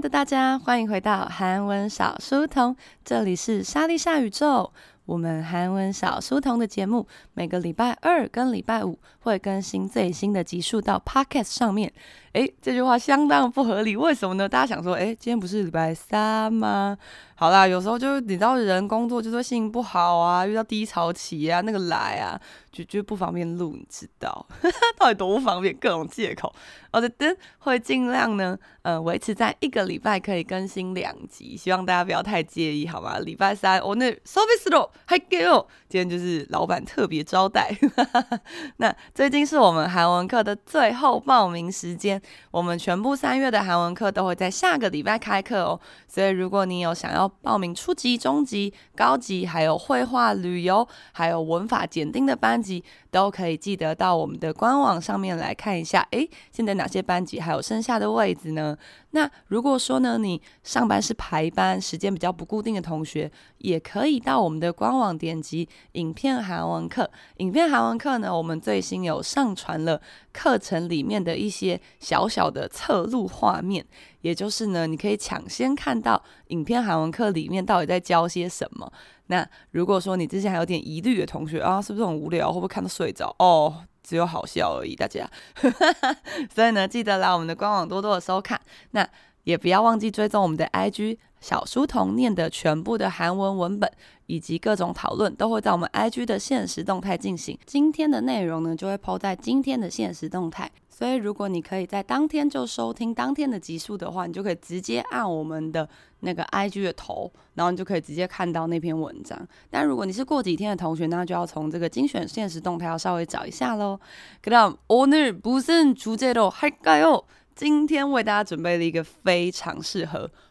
的大家，欢迎回到韩文小书童，这里是莎莉夏宇宙。我们韩文小书童的节目每个礼拜二跟礼拜五会更新最新的集数到 Podcast 上面。诶，这句话相当不合理，为什么呢？大家想说，诶，今天不是礼拜三吗？好啦，有时候就你知道人工作就是心情不好啊，遇到低潮期啊，那个来啊，就就不方便录，你知道？到底多不方便？各种借口。我的灯会尽量呢，呃，维持在一个礼拜可以更新两集，希望大家不要太介意，好吗？礼拜三我那 service 咯，还给哦，今天就是老板特别招待。那最近是我们韩文课的最后报名时间。我们全部三月的韩文课都会在下个礼拜开课哦，所以如果你有想要报名初级、中级、高级，还有绘画、旅游，还有文法检定的班级，都可以记得到我们的官网上面来看一下。诶，现在哪些班级还有剩下的位置呢？那如果说呢，你上班是排班，时间比较不固定的同学，也可以到我们的官网点击影片韩文课。影片韩文课呢，我们最新有上传了课程里面的一些小小的侧录画面，也就是呢，你可以抢先看到影片韩文课里面到底在教些什么。那如果说你之前还有点疑虑的同学啊，是不是很无聊，会不会看到睡着？哦。只有好笑而已，大家。所以呢，记得来我们的官网多多的收看。那也不要忘记追踪我们的 IG 小书童念的全部的韩文文本以及各种讨论，都会在我们 IG 的限时动态进行。今天的内容呢，就会 po 在今天的限时动态。所以，如果你可以在当天就收听当天的集数的话，你就可以直接按我们的那个 IG 的头，然后你就可以直接看到那篇文章。但如果你是过几天的同学，那就要从这个精选限时动态要稍微找一下喽。그럼오늘무슨주제로할까요？今天为大家准备了一个非常适合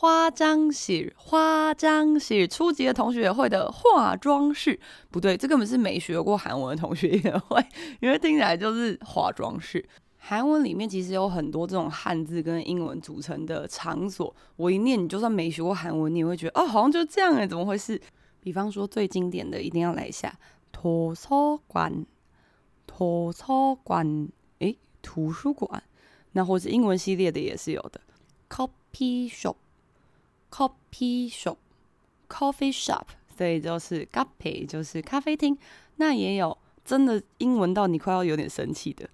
化妆室，化妆室，初级的同学也会的化妆室，不对，这根本是没学过韩文的同学也会，因为听起来就是化妆室。韩文里面其实有很多这种汉字跟英文组成的场所，我一念，你就算没学过韩文，你也会觉得哦，好像就这样哎，怎么回事？比方说最经典的，一定要来一下，图书馆，图书馆，诶，图书馆，那或者英文系列的也是有的，copy shop ，coffee shop，coffee shop，coffee shop，所以就是咖啡，就是咖啡厅，那也有真的英文到你快要有点生气的。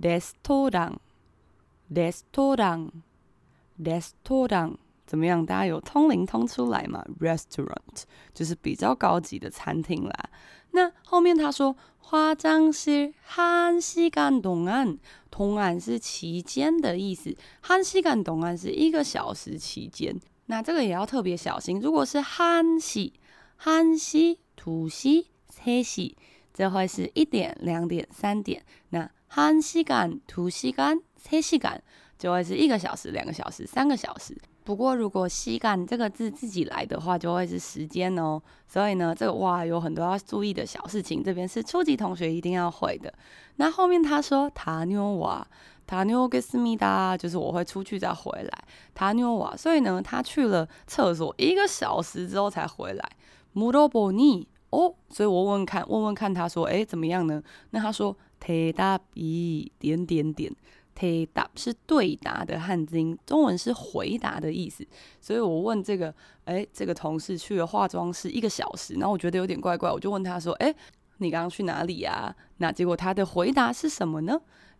restaurant，restaurant，restaurant，怎么样？大家有通灵通出来吗？restaurant 就是比较高级的餐厅啦。那后面他说化妆室한시간동안，동안是期间的意思，한시간동안是一个小时期间。 那这个也要特别小心。如果是憨喜、憨喜、土喜、黑喜，这会是一点、两点、三点。那憨喜感、土喜感、黑喜感，就会是一个小时、两个小时、三个小时。不过，如果“西干”这个字自己来的话，就会是时间哦。所以呢，这个哇，有很多要注意的小事情。这边是初级同学一定要会的。那后面他说“塔妞娃”，他妞给思密达，就是我会出去再回来。他妞啊，所以呢，他去了厕所一个小时之后才回来。穆多波尼哦，所以我问问看，问问看，他说，哎，怎么样呢？那他说，忒大一点点点，忒大是对答的汉字，中文是回答的意思。所以我问这个，哎，这个同事去了化妆室一个小时，那我觉得有点怪怪，我就问他说，哎，你刚刚去哪里呀？那结果他的回答是什么呢？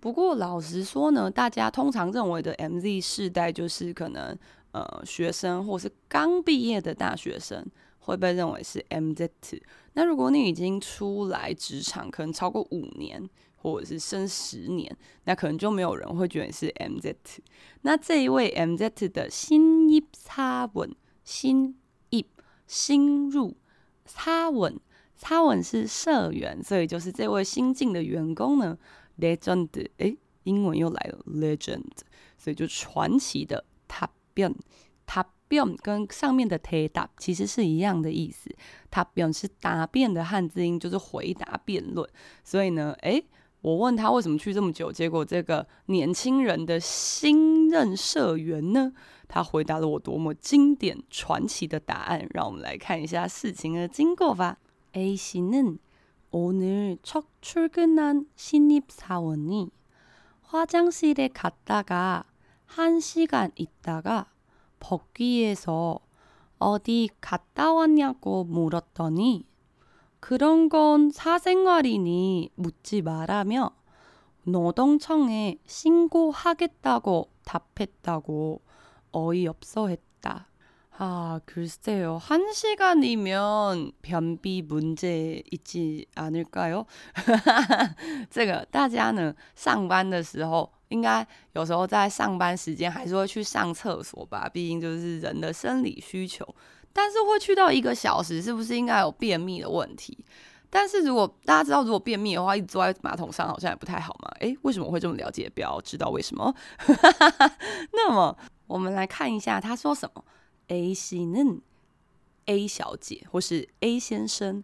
不过老实说呢，大家通常认为的 MZ 世代就是可能呃学生或是刚毕业的大学生会被认为是 MZ。那如果你已经出来职场，可能超过五年。或者是升十年，那可能就没有人会觉得你是 MZ。那这一位 MZ 的新一擦稳，新一新入擦稳，擦稳是社员，所以就是这位新进的员工呢，Legend，哎，英文又来了，Legend，所以就传奇的。答辩，答辩跟上面的回答其实是一样的意思。答辩是答辩的汉字音，就是回答辩论。所以呢，哎，我问他为什么去这么久，结果这个年轻人的新任社员呢，他回答了我多么经典传奇的答案。让我们来看一下事情的经过吧。哎，新人。 오늘 첫 출근한 신입사원이 화장실에 갔다가 한 시간 있다가 복귀해서 어디 갔다 왔냐고 물었더니 그런 건 사생활이니 묻지 말라며 노동청에 신고하겠다고 답했다고 어이없어 했다. 아, 글쎄요. 한 시간이면 변비 문제 있지 않을까요? 这个大家呢上班的时候应该有时候在上班时间还是会去上厕所吧，毕竟就是人的生理需求。但是会去到一个小时，是不是应该有便秘的问题？但是如果大家知道，如果便秘的话，一直坐在马桶上好像也不太好嘛。诶，为什么会这么了解？不要知道为什么。那么我们来看一下他说什么 ：A 씨는 A 小姐或是 A 先生，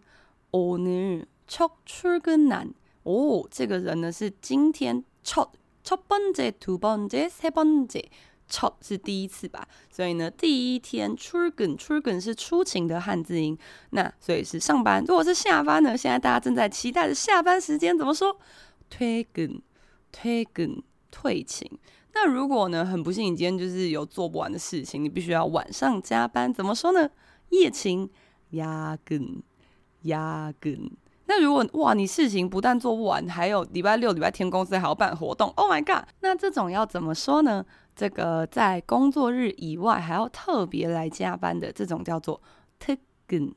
오늘첫출근한哦，这个人呢是今天첫。첫번째두번째세번째첫是第一次吧，所以呢，第一天출근 출근是出勤的汉字音，那所以是上班。如果是下班呢？现在大家正在期待的下班时间怎么说？퇴근 퇴근退勤。 那如果呢？很不幸，你今天就是有做不完的事情，你必须要晚上加班。怎么说呢？夜勤、压根、压根。那如果哇，你事情不但做不完，还有礼拜六、礼拜天公司还要办活动。Oh my god，那这种要怎么说呢？这个在工作日以外还要特别来加班的这种叫做特根。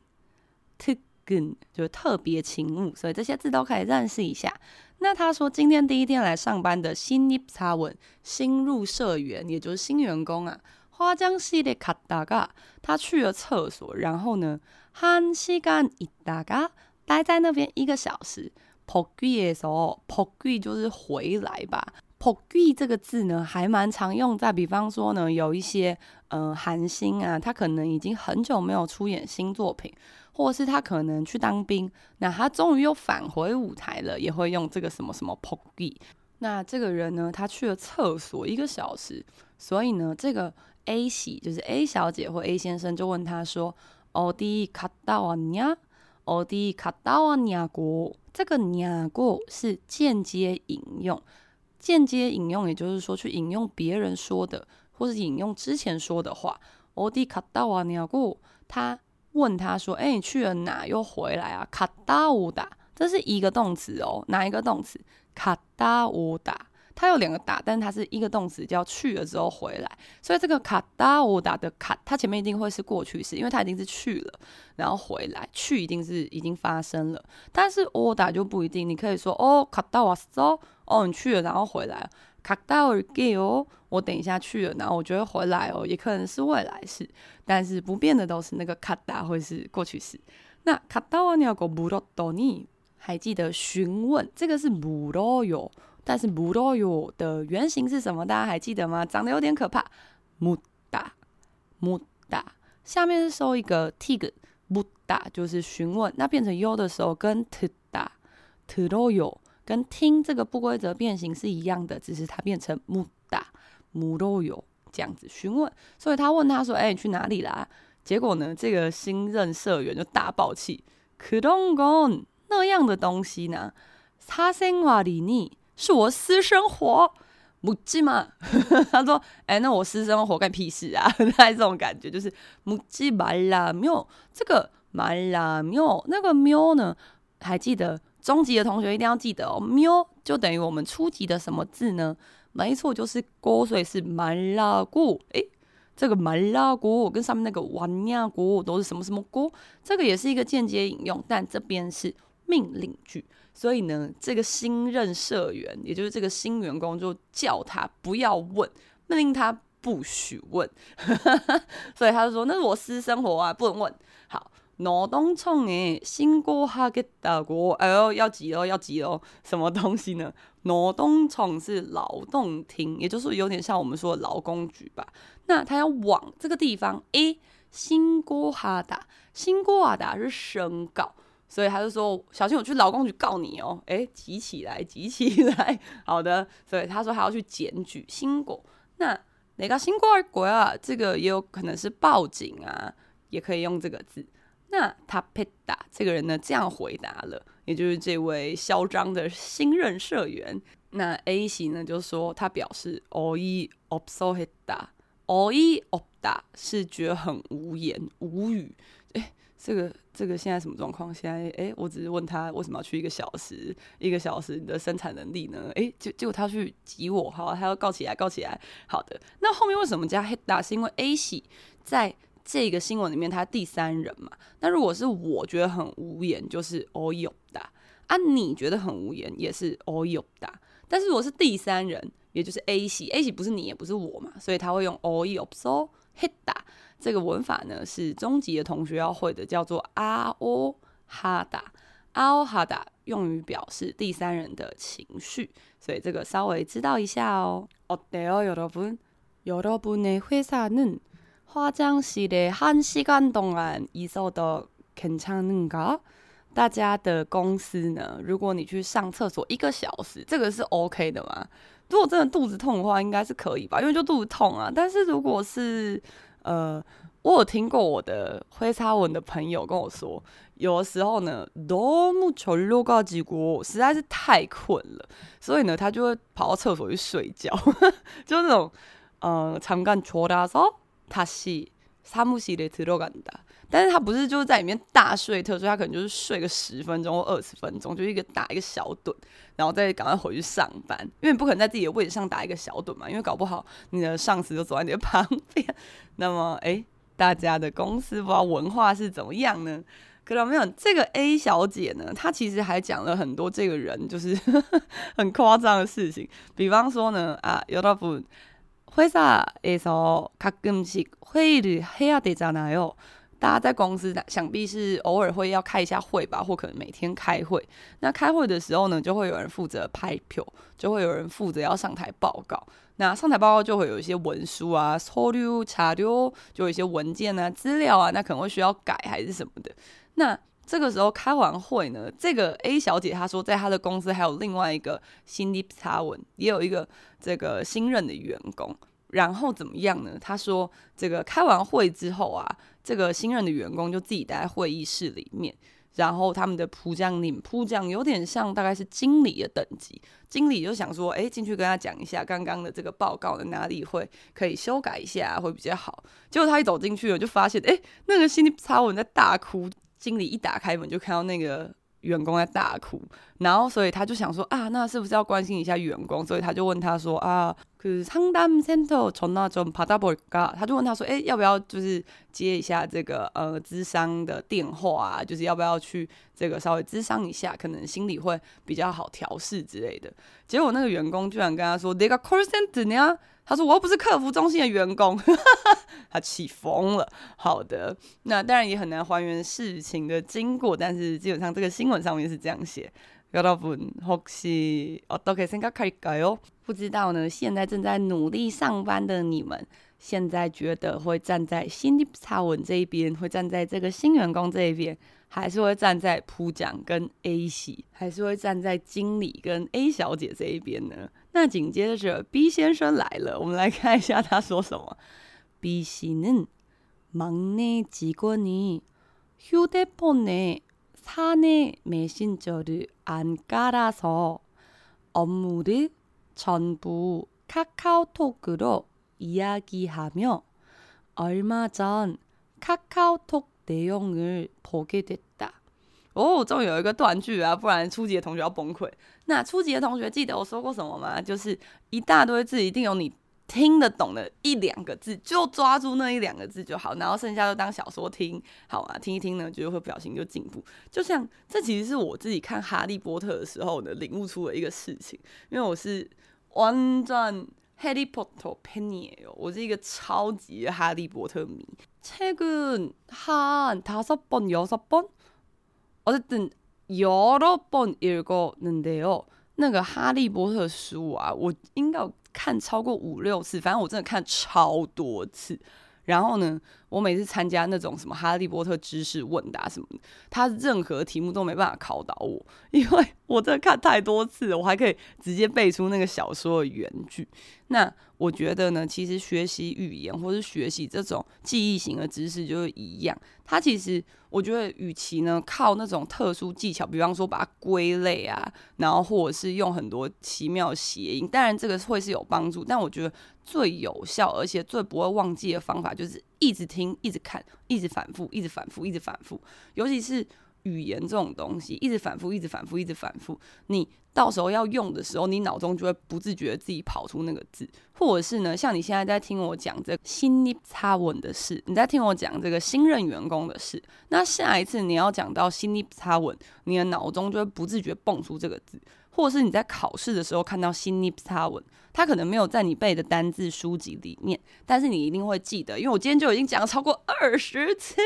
特根就是特别勤务，所以这些字都可以认识一下。那他说今天第一天来上班的新入사원，新入社员，也就是新员工啊，화장실에갔다가他去了厕所，然后呢，한시간있다가待在那边一个小时，복귀的时候，복귀就是回来吧。복귀这个字呢，还蛮常用在，比方说呢，有一些嗯韩星啊，他可能已经很久没有出演新作品， 或者是他可能去当兵，那他终于又返回舞台了，也会用这个什么什么복귀。那这个人呢，他去了厕所一个小时，所以呢，这个 A 喜就是 A 小姐或 A 先生就问他说：“어디갔다왔냐？” 어디갔다왔냐고，这个냐고是间接引用，间接引用也就是说去引用别人说的，或是引用之前说的话。어디갔다왔냐고，他 问他说：“哎、你去了哪？又回来啊？”卡达乌达，这是一个动词哦，哪一个动词？卡达乌达，它有两个打，但是它是一个动词，叫去了之后回来。所以这个卡达乌达的卡，它前面一定会是过去式，因为它一定是去了，然后回来，去一定是已经发生了。但是乌达就不一定，你可以说哦，卡达瓦斯哦，哦，你去了，然后回来。卡到尔给哦，我等一下去了，然后我就会回来哦，也可能是未来式，但是不变的都是那个卡达或是过去式。那卡到尔你要个不罗多尼，还记得询问这个是不罗哟，但是不罗哟的原型是什么？大家还记得吗？长得有点可怕，穆达穆达，下面是收一个 tig，穆达就是询问，那变成 yo 的时候跟 t 达 t 罗 o 跟听这个不规则变形是一样的，只是它变成木哒木都有这样子询问。所以他问他说：“哎、你去哪里啦？”结果呢，这个新任社员就大爆气：“可东公那样的东西呢？他生瓦里尼是我私生活。”母鸡嘛，他说：“哎、那我私生活干屁事啊？” 他这种感觉就是母鸡白啦喵，这个白啦喵，那个喵呢？还记得中级的同学一定要记得哦，喵就等于我们初级的什么字呢？没错，就是锅，所以是蛮辣锅。诶，这个蛮辣锅跟上面那个玩呀锅都是什么什么锅？这个也是一个间接引用，但这边是命令句，所以呢，这个新任社员，也就是这个新员工，就叫他不要问，命令他不许问，所以他就说那是我私生活啊，不能问。好，劳动청에신고하겠다고哎呦，要急哦，要急哦！什么东西呢？劳动청是劳动厅，也就是有点像我们说的劳工局吧。那他要往这个地方，诶，신고하다，신고하다是申告，所以他就说：“小心我去劳工局告你哦！”诶，急起来，急起来。好的，所以他说他要去检举신고。那哪个신고할거야？这个也有可能是报警啊，也可以用这个字。 那他配打这个人呢这样回答了也就是这位嚣张的新任社员。那 ac 呢就说他表示哦一哦不搜打哦一哦打是觉得很无言无语。诶这个这个现在什么状况？现在诶我只是问他为什么要去一个小时一个小时你的生产能力呢？诶结结果他去挤我好他要告起来告起来。好的。那后面为什么加黑打是因为 ac 在这个新闻里面，他第三人嘛。那如果是我觉得很无言，就是어이없다啊。你觉得很无言，也是어이없다。但是如果是第三人，也就是 A 系，A 系不是你，也不是我嘛，所以他会用어이없어했다。这个文法呢，是中级的同学要会的，叫做아오하다。아오하다用于表示第三人的情绪，所以这个稍微知道一下哦。어때요여러분여러분의회사는 화장실에한시간동안있어도괜찮은가？大家的公司呢？如果你去上厕所一个小时，这个是 OK 的吗？如果真的肚子痛的话，应该是可以吧？因为就肚子痛啊。但是如果是呃，我有听过我的회사文的朋友跟我说，有的时候呢，너무졸려가지고实在是太困了，所以呢，他就会跑到厕所去睡觉，就那种呃，잠깐졸아서 他是他不睡得特够干的，但是他不是就是在里面大睡特睡，他可能就是睡个十分钟或二十分钟，就一个打一个小盹，然后再赶快回去上班，因为你不可能在自己的位置上打一个小盹嘛，因为搞不好你的上司就坐在你的旁边。那么，哎，大家的公司不知道文化是怎么样呢？可是我们想，这个 A 小姐呢，她其实还讲了很多这个人就是 很夸张的事情，比方说呢，啊，有大部。회사에서가끔씩회의를해야되잖아요。大家在公司想必是偶尔会要开一下会吧，或可能每天开会。那开会的时候呢，就会有人负责拍票，就会有人负责要上台报告。那上台报告就会有一些文书啊、서류자료，就有一些文件啊、资料啊，那可能会需要改还是什么的。那 这个时候开完会呢，这个 A 小姐她说，在她的公司还有另外一个新的查文，也有一个这个新任的员工。然后怎么样呢？她说，这个开完会之后啊，这个新任的员工就自己待在会议室里面，然后他们的铺将领铺将有点像大概是经理的等级，经理就想说，哎，进去跟他讲一下刚刚的这个报告的哪里会可以修改一下会比较好。结果他一走进去我，就发现，哎，那个心里插文在大哭。经理一打开门就看到那个。员工在大哭，然后所以他就想说啊，那是不是要关心一下员工？所以他就问他说啊，可是상담센터전화좀받아볼까？他就问他说，哎，要不要就是接一下这个呃咨商的电话啊？就是要不要去这个稍微咨商一下，可能心里会比较好调适之类的。结果那个员工居然跟他说，내가 call center 냐？ 他说：“我又不是客服中心的员工。 ”他气疯了。好的，那当然也很难还原事情的经过，但是基本上这个新闻上面是这样写。여러분혹시어떻게생각할까요？不知道呢。现在正在努力上班的你们，现在觉得会站在新的查文这一边，会站在这个新员工这一边，还是会站在铺长跟 A 系，还是会站在经理跟 A 小姐这一边呢？ 那紧接着 B 先生来了，我们来看一下他说什么。B 씨는막내직원이휴대폰에사내메신저를안깔아서업무를전부카카오톡으로이야기하며얼마전카카오톡내용을보게됐다 哦，终于有一个断句啊，不然初级的同学要崩溃。那初级的同学记得我说过什么吗？就是一大堆字，一定有你 听得懂的一两个字，就抓住那一两个字就好，然后剩下就当小说听，好啊，听一听呢，就会不小心就进步。就像这其实是我自己看《哈利波特》的时候呢，领悟出了一个事情，因为我是完全《哈利波特》팬이에요，我是一个超级的哈利波特迷。책은한다섯번여섯번 어쨌든여러번읽었는데요，那个《哈利波特》书啊，我应该有。看超过五六次，反正我真的看超多次。然后呢， 我每次参加那种什么哈利波特知识问答什么的，他任何题目都没办法考倒我，因为我真的看太多次了，我还可以直接背出那个小说的原句。那我觉得呢，其实学习语言或是学习这种记忆型的知识就是一样，它其实我觉得，与其呢靠那种特殊技巧，比方说把它归类啊，然后或者是用很多奇妙谐音，当然这个会是有帮助，但我觉得最有效而且最不会忘记的方法就是一直听、一直看、一直反复、一直反复、一直反复，尤其是。语言这种东西，一直反复，一直反复，一直反复。你到时候要用的时候，你脑中就会不自觉自己跑出那个字，或者是呢，像你现在在听我讲这个新入差文的事，你在听我讲这个新任员工的事，那下一次你要讲到新入差文，你的脑中就会不自觉蹦出这个字。或是你在考试的时候看到新尼普他文，它可能没有在你背的单字书籍里面，但是你一定会记得，因为我今天就已经讲了超过二十次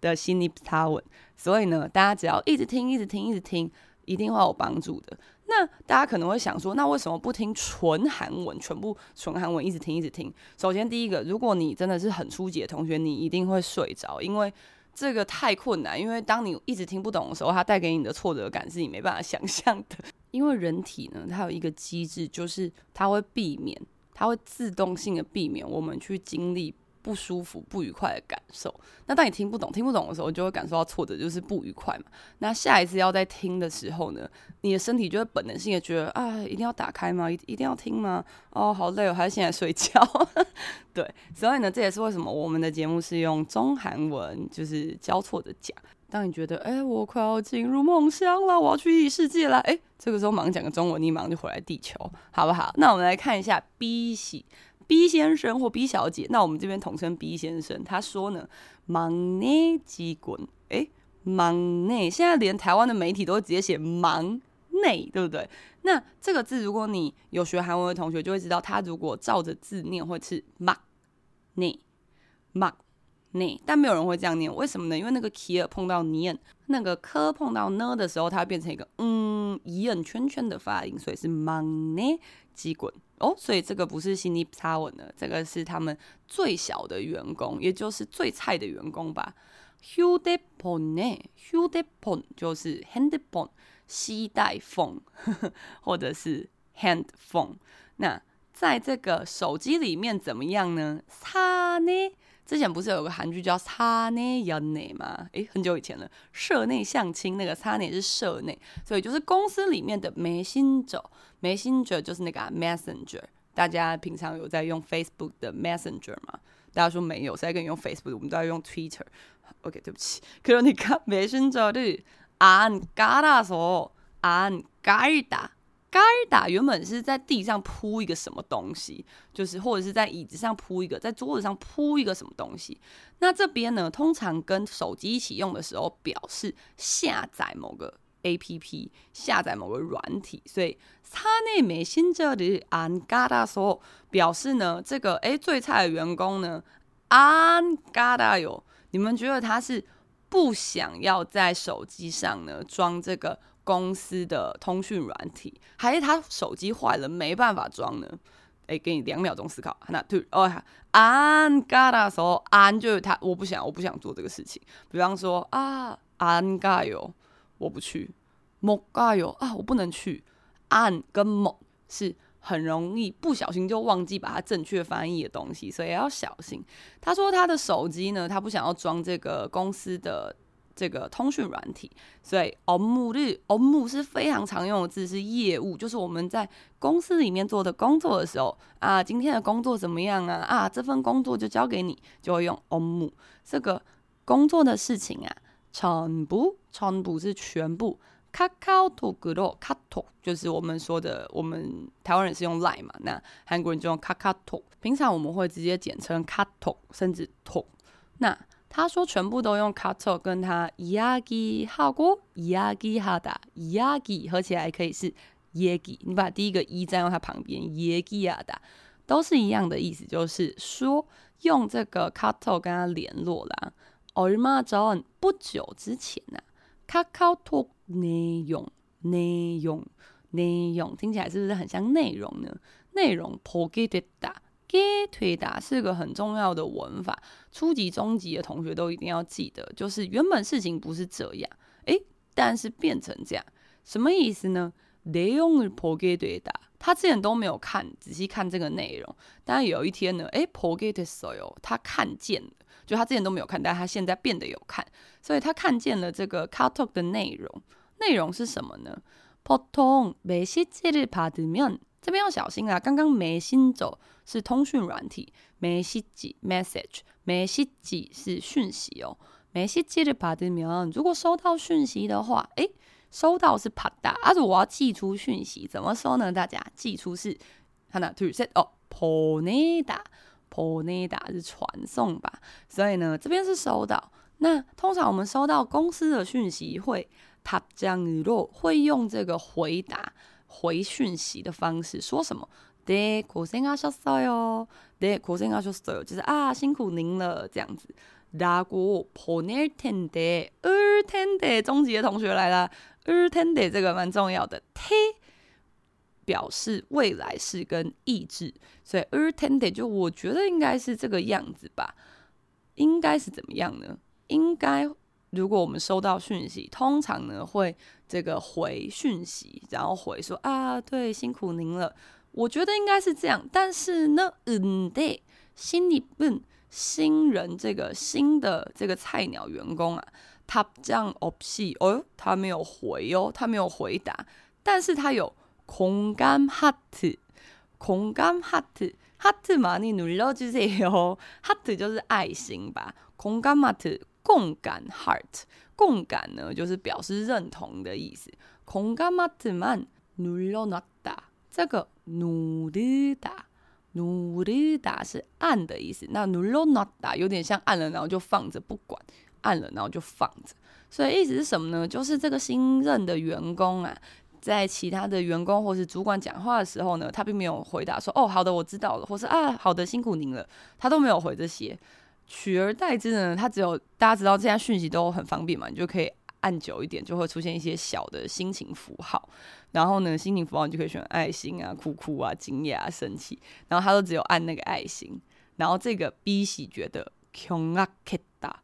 的新尼普他文，所以呢，大家只要一直听，一直听，一直听，一定会有帮助的。那大家可能会想说，那为什么不听纯韩文，全部纯韩文一直听，一直听？首先第一个，如果你真的是很初级的同学，你一定会睡着，因为这个太困难，因为当你一直听不懂的时候，它带给你的挫折感是你没办法想象的。因为人体呢，它有一个机制，就是它会避免，它会自动性的避免我们去经历不舒服、不愉快的感受。那当你听不懂、听不懂的时候，就会感受到挫折，就是不愉快嘛。那下一次要再听的时候呢，你的身体就会本能性的觉得啊，一定要打开吗？一一定要听吗？哦，好累哦，还是现在睡觉？对，所以呢，这也是为什么我们的节目是用中韩文，就是交错的讲。当你觉得哎，我快要进入梦乡了，我要去异世界了，哎，这个时候忙讲个中文，你马上就回来地球，好不好？那我们来看一下 B 系 B 先生或 B 小姐，那我们这边统称 B 先生。他说呢，忙内机滚，哎，忙内，现在连台湾的媒体都会直接写忙内，对不对？那这个字，如果你有学韩文的同学就会知道，它如果照着字念会是忙内忙。n 但没有人会这样念，为什么呢？因为那个 k e 碰到 n 那个 k 碰到呢的时候，它会变成一个嗯一摁圈圈的发音，所以是 money 鸡滚哦。所以这个不是悉尼差稳的，这个是他们最小的员工，也就是最菜的员工吧。hudeponenhu deepon 就是 hand phone 携带 phone，或者是 hand phone。那在这个手机里面怎么样呢？擦呢？之前不是有个韩剧叫《사내연애》吗？诶，很久以前了。社内相亲那个“사내”是社内，所以就是公司里面的 messenger，messenger 就是那个 messenger。大家平常有在用 Facebook 的 messenger 吗？大家说没有，谁在跟你用 Facebook？我们都在用 Twitter。OK，对不起。그러니까 messenger 를안깔아서안깔다 盖打原本是在地上铺一个什么东西，就是或者是在椅子上铺一个，在桌子上铺一个什么东西。那这边呢，通常跟手机一起用的时候，表示下载某个 APP，下载某个软体。所以사내메신저를안깔아서表示呢，这个诶最菜的员工呢안깔아요。你们觉得他是不想要在手机上呢装这个？ 公司的通讯软体，还是他手机坏了没办法装呢？哎，给你两秒钟思考。那 to 哦，an ga da 时候 an 就是他，我不想，我不想做这个事情。比方说啊，an ga yo，我不去。mo ga yo 啊，我不能去。an 跟 mo 是很容易不小心就忘记把它正确翻译的东西，所以要小心。他说他的手机呢，他不想要装这个公司的。这个通讯软体，所以 omu 日 omu 是非常常用的字，是业务，就是我们在公司里面做的工作的时候啊，今天的工作怎么样啊？啊，这份工作就交给你，就会用 omu 这个工作的事情啊，全部全部是全部。卡卡托格罗卡托就是我们说的，我们台湾人是用 line 嘛，那韩国人就用卡卡托。平常我们会直接简称卡托，甚至托。那他说全部都用卡托，跟他이야기하고이야기하다이야기合起来可以是얘기。你把第一个一站到它旁边，얘기하다都是一样的意思，就是说用这个卡托跟他联络啦。얼마전不久之前呐、啊。卡卡托内容，内容，内容，听起来是不是很像内容呢？内容보게됐다 게되다是个很重要的文法，初级、中级的同学都一定要记得。就是原本事情不是这样，诶，但是变成这样，什么意思呢？내용을보게되다他之前都没有看仔细看这个内容，但有一天呢，诶，보게됐어요，他看见了。就他之前都没有看，但他现在变得有看，所以他看见了这个카톡的内容。内容是什么呢？보통메시지를받으면这边要小心啊。刚刚메신저 是通讯软体，메시지 message 메시지是讯息哦。메시지를받으면如果收到讯息的话，诶，收到是받다。啊，如果我要寄出讯息，怎么说呢？大家寄出是하나둘셋哦，보내다。보내다是传送吧，所以呢，这边是收到。那通常我们收到公司的讯息会답장으로会用这个回答回讯息的方式说什么？ 네고생하셨어요네고생하셨어요就是啊辛苦您了这样子。라고보낼텐데을텐데中级的同学来了，을텐데这个蛮重要的。表示未来式跟意志，所以 을 텐데 就我觉得应该是这个样子吧，应该是怎么样呢？应该如果我们收到讯息，通常呢会这个回讯息，然后回说啊，对，辛苦您了。 我觉得应该是这样。但是呢，嗯，对，新你们新人这个新的这个菜鸟员工啊，他这样哦屁哦，他没有回哦，他没有回答，但是他有空感 heart，空感 heart。哈特嘛，你努力到就是哟，哈特就是爱心吧。共感嘛，特共感 heart，共感呢就是表示认同的意思。共感嘛，特曼努力到那达，这个努力哒努力哒是按的意思，那努力哒有点像按了，然后就放着不管，按了然后就放着，所以意思是什么呢？就是这个新任的员工啊，在其他的员工或是主管讲话的时候呢，他并没有回答说，哦，好的，我知道了，或是啊，好的，辛苦您了。他都没有回这些，取而代之呢，他只有，大家知道这些讯息都很方便嘛，你就可以。按久一点，就会出现一些小的心情符号。然后呢，心情符号你就可以选爱心啊、哭哭啊、惊讶啊、生气。然后他都只有按那个爱心。然后这个 B 喜觉得穷啊，可大，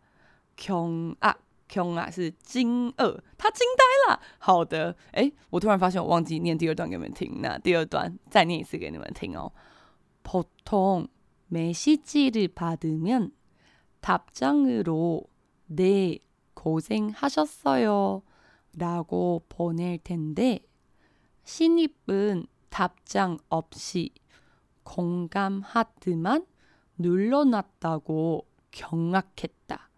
穷啊。穷啊，是惊愕，他惊呆了。好的，哎，我突然发现我忘记念第二段给你们听，那第二段再念一次给你们听哦。보통메시지를받으면답장으로네 고생하셨어요라고보낼텐데신입은답장없이공감하트만눌러놨다고경악했다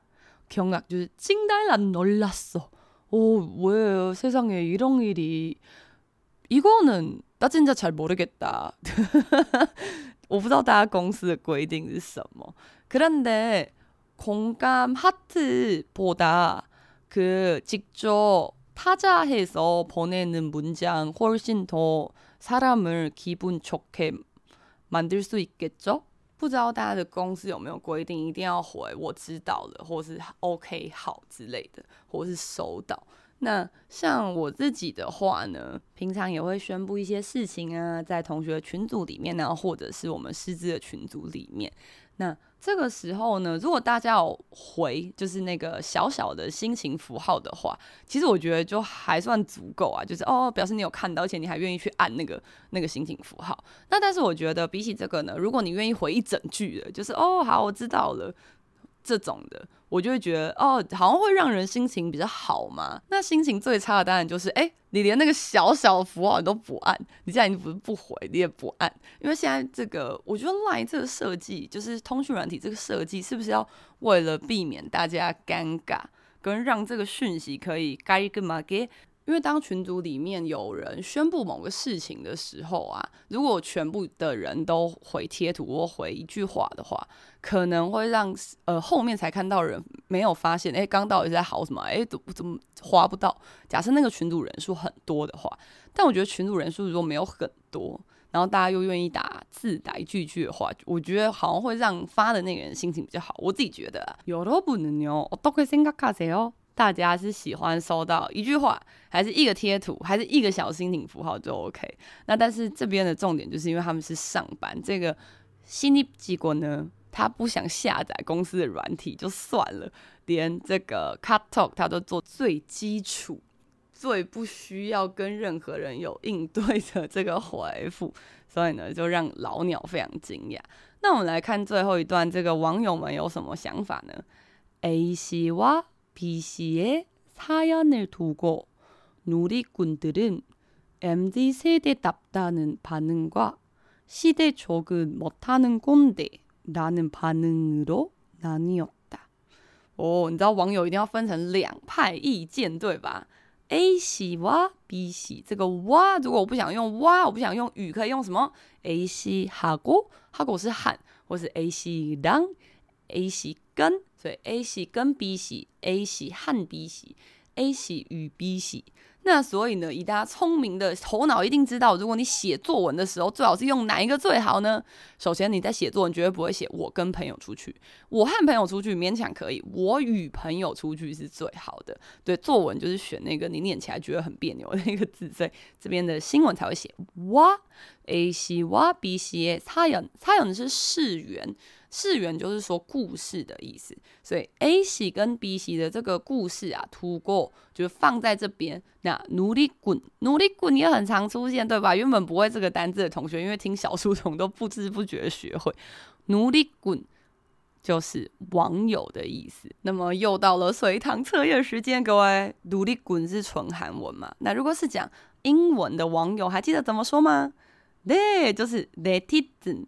경악就是惊呆了，놀랐어。 哦，왜세상에이런일이이거는나진짜잘모르겠다 我不知道大家公司的规定是什么。그런데 공감하트보다그직접타자해서보내는문장훨씬더사람을기분좋게만들수있겠죠不知道大家的公司有没有规定一定要回我知道了，或是 OK 好之类的，或是收到。那像我自己的话呢，平常也会宣布一些事情啊，在同学群组里面呢，或者是我们师资的群组里面。 那这个时候呢，如果大家有回，就是那个小小的心情符号的话，其实我觉得就还算足够啊，就是哦，表示你有看到，而且你还愿意去按那个那个心情符号。那但是我觉得比起这个呢，如果你愿意回一整句的，就是哦，好，我知道了。这种的，我就会觉得哦，好像会让人心情比较好嘛。那心情最差的当然就是，哎，你连那个小小的符号你都不按，你现在你不是不回，你也不按，因为现在这个，我觉得 LINE 这个设计，就是通讯软体这个设计，是不是要为了避免大家尴尬，跟让这个讯息可以该干嘛给因为当群组里面有人宣布某个事情的时候啊，如果全部的人都回贴图或回一句话的话，可能会让呃后面才看到人没有发现，哎，刚到底在好什么？哎，怎么划不到？假设那个群组人数很多的话，但我觉得群组人数如果没有很多，然后大家又愿意打字打一句句的话，我觉得好像会让发的那个人心情比较好。我自己觉得。大家是喜欢收到一句话，还是一个贴图，还是一个小心情符号就 OK？那但是这边的重点就是因为他们是上班，这个新入职员呢，他不想下载公司的软体就算了，连这个 Cut Talk 他都做最基础、最不需要跟任何人有应对的这个回复，所以呢，就让老鸟非常惊讶。那我们来看最后一段，这个网友们有什么想法呢？A C 哇。 B씨의 사연을 두고 누리꾼들은 MZ세대답다는 반응과 시대 적응 못하는 꼰대 라는 반응으로 나뉘었다. 오, 你知道网友一定要分成两派意见，对吧？A 系哇 B 系，这个哇如果我不想用哇，我不想用语，可以用什么？A 系하고，하고是喊，或是 A 系让 ，A 系跟。所以 A 系跟 B 系，A 系和 B 系，A 系与 B 系。那所以呢，以大家聪明的头脑一定知道，如果你写作文的时候，最好是用哪一个最好呢？首先，你在写作文绝对不会写“我跟朋友出去”，“我和朋友出去”勉强可以，“我与朋友出去”是最好的。对，作文就是选那个你念起来觉得很别扭的那个字，所以这边的新闻才会写“哇 ”，A 系哇 B 系擦연擦연是事缘。世缘就是说故事的意思，所以 A 系跟 B 系的这个故事啊，图过就是放在这边。那努力滚，努力滚也很常出现，对吧？原本不会这个单字的同学，因为听小书童都不知不觉学会。努力滚就是网友的意思。那么又到了随堂测验时间，各位，努力滚是纯韩文嘛？那如果是讲英文的网友，还记得怎么说吗？对，就是 the titan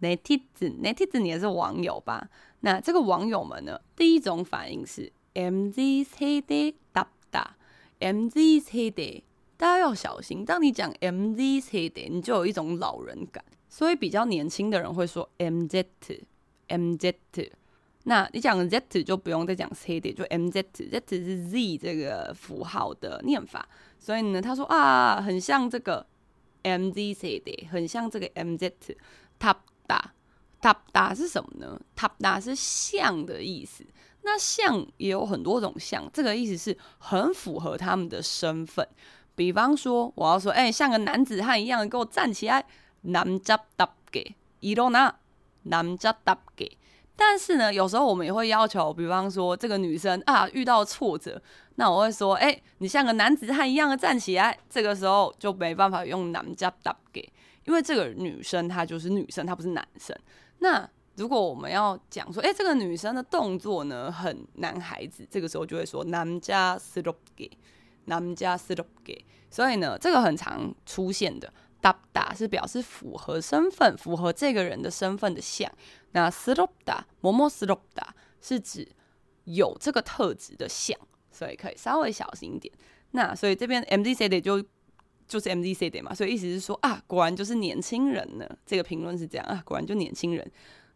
netizen。netizen，netizen 也是网友吧？那这个网友们呢，第一种反应是 MZ 세대 답다 MZ 세대，大家要小心。当你讲 MZ 세대，你就有一种老人感，所以比较年轻的人会说 MZ，MZ。那你讲 Z 就不用再讲 세대，就 MZ，Z 是 Z 这个符号的念法。所以呢，他说啊，很像这个 MZ 세대，很像这个 MZ 답。 打打打是什么呢？打打是像的意思。那像也有很多种像，这个意思是很符合他们的身份。比方说，我要说，哎、欸，像个男子汉一样，给我站起来，남자답게일어나，남자답게。但是呢，有时候我们也会要求，比方说，这个女生啊遇到挫折，那我会说，哎、欸，你像个男子汉一样的站起来。这个时候就没办法用남자답게。 因为这个女生她就是女生，她不是男生。那如果我们要讲说，哎，这个女生的动作呢很男孩子，这个时候就会说男家 sloppy，男家 sloppy。所以呢，这个很常出现的 da da 是表示符合身份、符合这个人的身份的像。那 sloppy，洛达 sloppy 是指有这个特质的像，所以可以稍微小心一点。那所以这边 MZC 的就。就是 MDC 点嘛，所以意思是说啊，果然就是年轻人呢。这个评论是这样啊，果然就年轻人。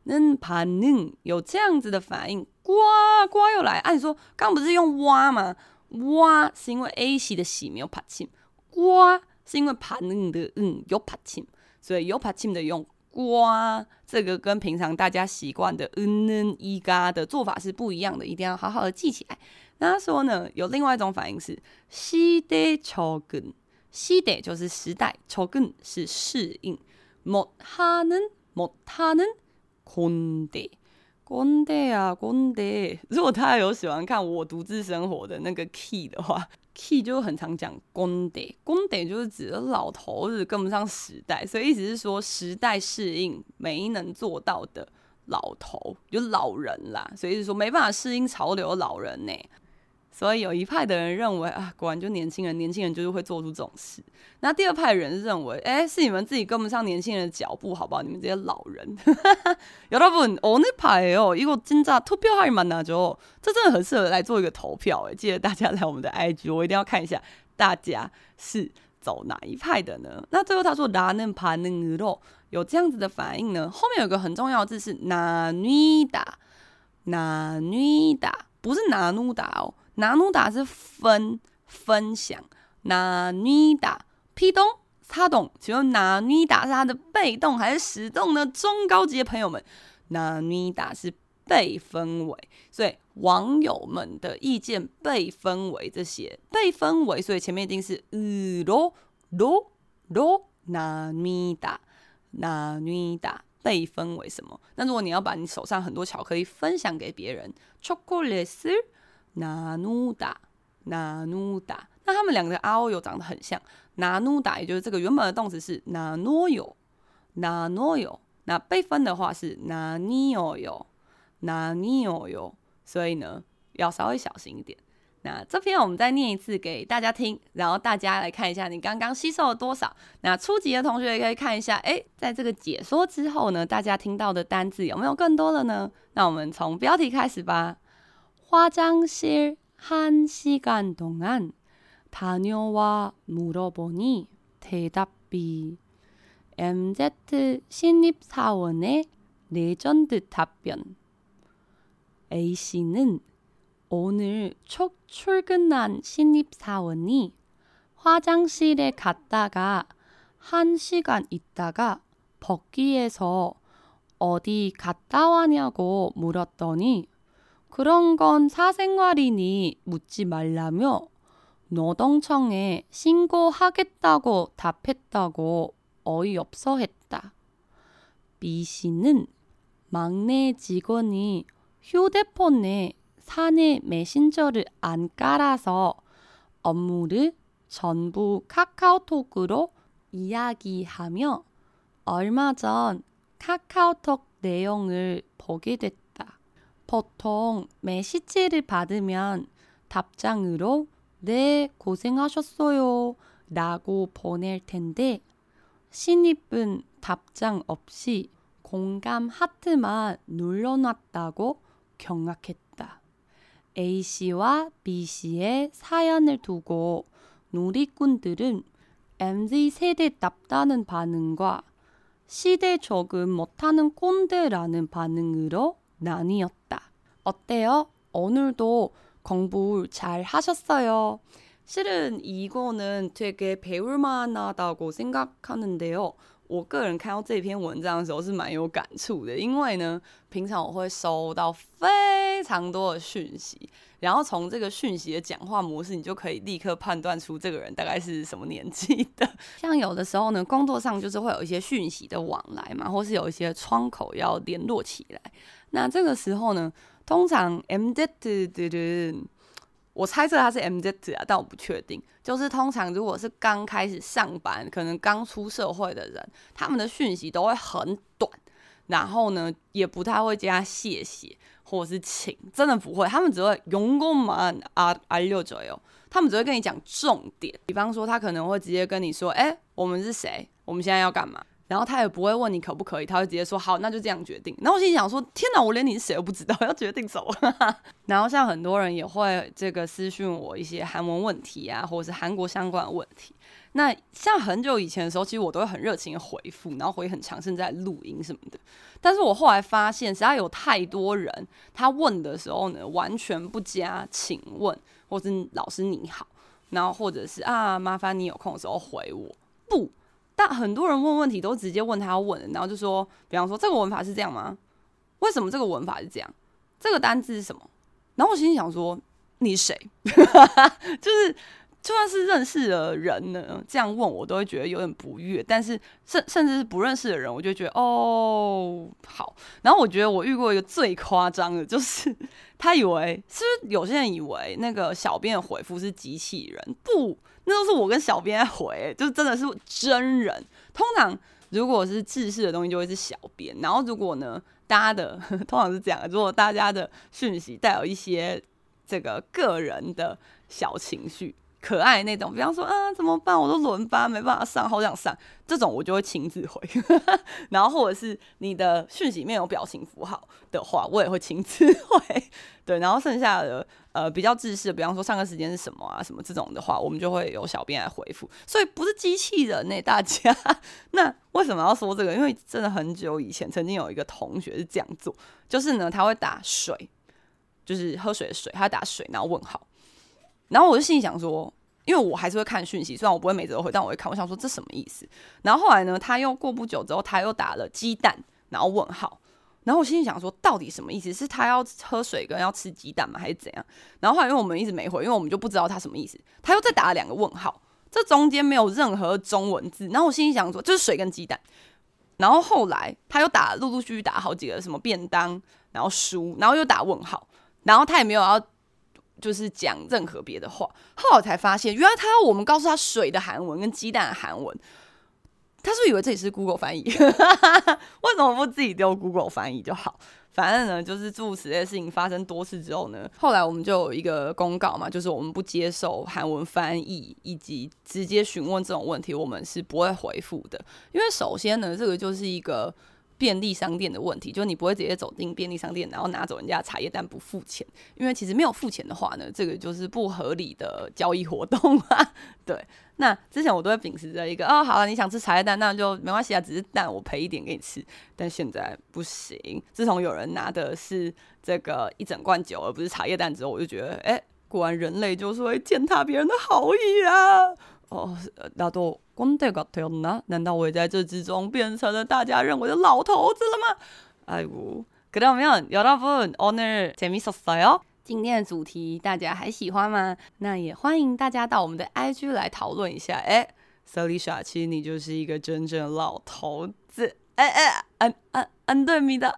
嗯盘宁有这样子的反应，呱呱又来。按理说刚不是用挖吗？挖是因为 A 洗的洗没有 Patim，瓜是因为盘宁的嗯有 Patim，所以有 Patim 的用瓜。这个跟平常大家习惯的嗯嗯一嘎的做法是不一样的，一定要好好的记起来。那说呢，有另外一种反应是西的超根。시대就是时代，적응是适应，못하는못하는꼰대，꼰대啊꼰대。如果大家有喜欢看我独自生活的那个 key 的话，key 就很常讲꼰대，꼰대就是指的老头子跟不上时代，所以意思是说时代适应没能做到的老头，就老人啦，所以是说没办法适应潮流的老人呢。 所以有一派的人认为啊，果然就年轻人，年轻人就是会做出这种事。那第二派的人认为，哎，是你们自己跟不上年轻人的脚步，好不好？你们这些老人。여러분 어느파예요이거진짜투표할만하죠这真的很适合来做一个投票。哎，记得大家来我们的 IG，我一定要看一下 大家是走哪一派的呢？那最后他说나는반응으로有这样子的反应呢？后面有个很重要的字是나누다，나누다不是나누다哦， 拿努达是分分享，拿努达劈东他懂。请问拿努达是它的被动还是使动呢？中高级的朋友们，拿努达是被分为，所以网友们的意见被分为这些被分为，所以前面一定是呃罗罗罗拿努达拿努达被分为什么？那如果你要把你手上很多巧克力分享给别人，巧克力丝。纳努达，纳努达。那他们两个的 R O 有长得很像，纳努达也就是这个原本的动词是纳诺有，纳诺有。那被分的话是纳尼有有，纳尼有有。所以呢，要稍微小心一点。那这篇我们再念一次给大家听，然后大家来看一下你刚刚吸收了多少。那初级的同学也可以看一下，哎，在这个解说之后呢，大家听到的单字有没有更多了呢？那我们从标题开始吧。 화장실 한 시간 동안 다녀와 물어보니 대답이 MZ 신입사원의 레전드 답변. A씨는 오늘 첫 출근한 신입사원이 화장실에 갔다가 한 시간 있다가 복귀해서 어디 갔다 왔냐고 물었더니 그런 건 사생활이니 묻지 말라며 노동청에 신고하겠다고 답했다고 어이없어 했다. B 씨는 막내 직원이 휴대폰에 사내 메신저를 안 깔아서 업무를 전부 카카오톡으로 이야기하며 얼마 전 카카오톡 내용을 보게 됐다. 보통 메시지를 받으면 답장으로 네, 고생하셨어요. 라고 보낼 텐데, 신입은 답장 없이 공감 하트만 눌러놨다고 경악했다. A씨와 B씨의 사연을 두고 누리꾼들은 MZ세대답다는 반응과 시대 적응 못하는 꼰대라는 반응으로 나뉘었다. 어때요? 오늘도 공부 잘 하셨어요. 실은 이거는 되게 배울만하다고 생각하는데요. 我个人看到这篇文章的时候是蛮有感触的，因为呢，平常我会收到非常多的讯息，然后从这个讯息的讲话模式，你就可以立刻判断出这个人大概是什么年纪的。像有的时候呢，工作上就是会有一些讯息的往来嘛，或是有一些窗口要联络起来， 那这个时候呢，通常 MZ 的人，我猜测他是 MZ 啊，但我不确定。就是通常如果是刚开始上班，可能刚出社会的人，他们的讯息都会很短，然后呢，也不太会加谢谢或是请，真的不会，他们只会用功嘛啊啊六左右，他们只会跟你讲重点。比方说，他可能会直接跟你说：“哎，我们是谁？我们现在要干嘛？”然后他也不会问你可不可以，他会直接说好，那就这样决定。然后我心里想说，天哪，我连你是谁都不知道，要决定走。然后像很多人也会这个私讯我一些韩文问题啊，或者是韩国相关的问题。那像很久以前的时候，其实我都会很热情的回复，然后回很长，甚至在录音什么的。但是我后来发现，实在有太多人，他问的时候呢，完全不加请问，或是老师你好，然后或者是啊，麻烦你有空的时候回我，不。但很多人问问题都直接问他要问的，然后就说，比方说这个文法是这样吗？为什么这个文法是这样？这个单字是什么？然后我心里想说，你谁？就 是就算是认识的人呢，这样问我都会觉得有点不悦。但是甚甚至是不认识的人，我就觉得哦好。然后我觉得我遇过一个最夸张的，就是他以为是不是有些人以为那个小编的回复是机器人？不。那都是我跟小编在回，就是真的是真人。通常如果是制式的东西，就会是小编。然后如果呢，大家的 通常是这样，如果大家的讯息带有一些这个个人的小情绪，可爱那种，比方说啊怎么办，我都轮班没办法上，好想上，这种我就会亲自回。然后或者是你的讯息里面有表情符号的话，我也会亲自回。对，然后剩下的呃比较自私的，比方说上课时间是什么啊什么这种的话，我们就会有小编来回复。所以不是机器人呢、大家。那为什么要说这个？因为真的很久以前曾经有一个同学是这样做，就是呢他会打水，就是喝水的水，他打水然后问号。然后我就心里想说，因为我还是会看讯息，虽然我不会每则都回，但我会看。我想说这什么意思？然后后来呢，他又过不久之后，他又打了鸡蛋，然后问号。然后我心里想说，到底什么意思？是他要喝水跟要吃鸡蛋吗？还是怎样？然后后来因为我们一直没回，因为我们就不知道他什么意思。他又再打了两个问号，这中间没有任何中文字。然后我心里想说，就是水跟鸡蛋。然后后来他又打，陆陆续续打好几个什么便当，然后书，然后又打问号，然后他也没有要。就是讲任何别的话，后来才发现，原来他要我们告诉他水的韩文跟鸡蛋的韩文，他是以为这里是 Google 翻译？为什么不自己丢 Google 翻译就好？反正呢，就是诸如此类事情发生多次之后呢，后来我们就有一个公告嘛，就是我们不接受韩文翻译以及直接询问这种问题，我们是不会回复的。因为首先呢，这个就是一个。便利商店的问题，就你不会直接走进便利商店，然后拿走人家的茶叶蛋不付钱，因为其实没有付钱的话呢，这个就是不合理的交易活动啊。对，那之前我都会秉持着一个，哦，好了，你想吃茶叶蛋，那就没关系啊，只是蛋我赔一点给你吃。但现在不行，自从有人拿的是这个一整罐酒，而不是茶叶蛋之后，我就觉得，哎，果然人类就是会践踏别人的好意啊。哦，那都。光这个天哪，难道我也在这之中变成了大家认为的老头子了吗？哎呦，그러면여러분오늘재밌었어요？今天的主题大家还喜欢吗？那也欢迎大家到我们的 IG 来讨论一下。哎，Salisha，其实你就是一个真正的老头子。哎哎，嗯嗯 嗯，对咪的，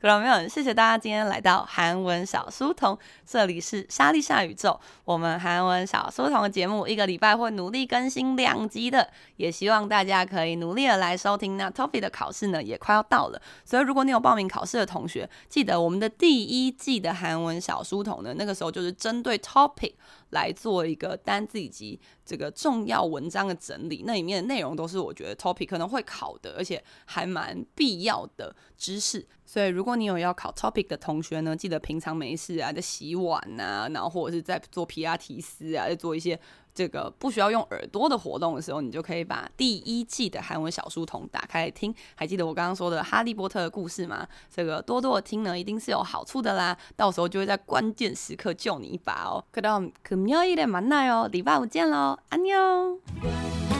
各位朋友，谢谢大家今天来到韩文小书童，这里是莎莉夏宇宙，我们韩文小书童的节目一个礼拜会努力更新两集的，也希望大家可以努力的来收听。那 TOEIC 的考试呢也快要到了，所以如果你有报名考试的同学，记得我们的第一季的韩文小书童呢，那个时候就是针对 TOPIK。来做一个单字以及这个重要文章的整理，那里面的内容都是我觉得 topic 可能会考的，而且还蛮必要的知识。所以如果你有要考 topic 的同学呢，记得平常没事啊，在洗碗啊，然后或者是在做皮亚提斯啊，在做一些。这个不需要用耳朵的活动的时候，你就可以把第一季的韩文小书童打开来听。还记得我刚刚说的哈利波特的故事吗？这个多多的听呢，一定是有好处的啦。到时候就会在关键时刻救你一把哦。그럼금요일에만나요，礼拜五见喽，安妞。